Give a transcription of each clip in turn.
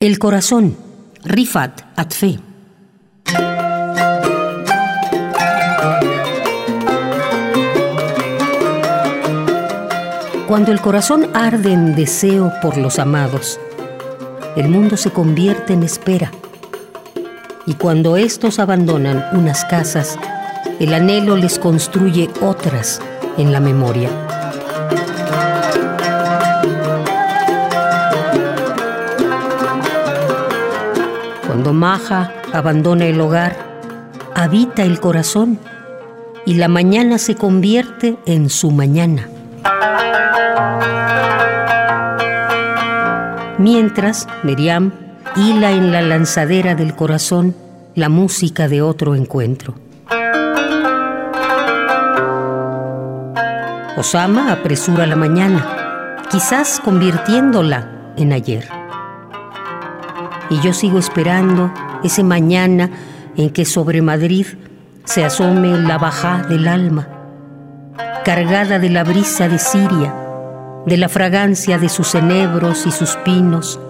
El corazón, Rifat Atfe. Cuando el corazón arde en deseo por los amados, el mundo se convierte en espera. Y cuando estos abandonan unas casas, el anhelo les construye otras en la memoria. Cuando Maja abandona el hogar, habita el corazón y la mañana se convierte en su mañana. Mientras, Miriam hila en la lanzadera del corazón la música de otro encuentro. Osama apresura la mañana, quizás convirtiéndola en ayer y yo sigo esperando ese mañana en que sobre Madrid se asome la baja del alma, cargada de la brisa de Siria, de la fragancia de sus enebros y sus pinos,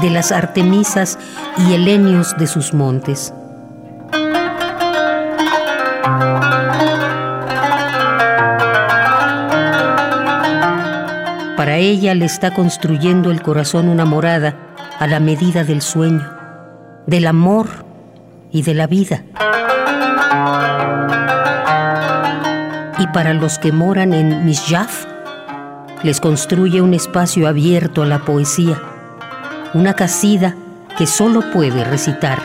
de las artemisas y helenios de sus montes. Para ella le está construyendo el corazón una morada a la medida del sueño, del amor y de la vida. Y para los que moran en Misjaf, les construye un espacio abierto a la poesía, una casida que solo puede recitar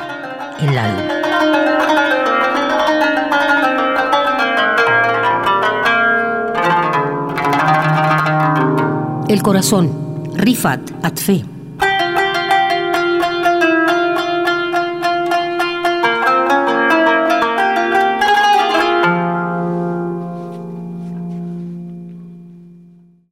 el alma. El corazón, Rifat Atfe.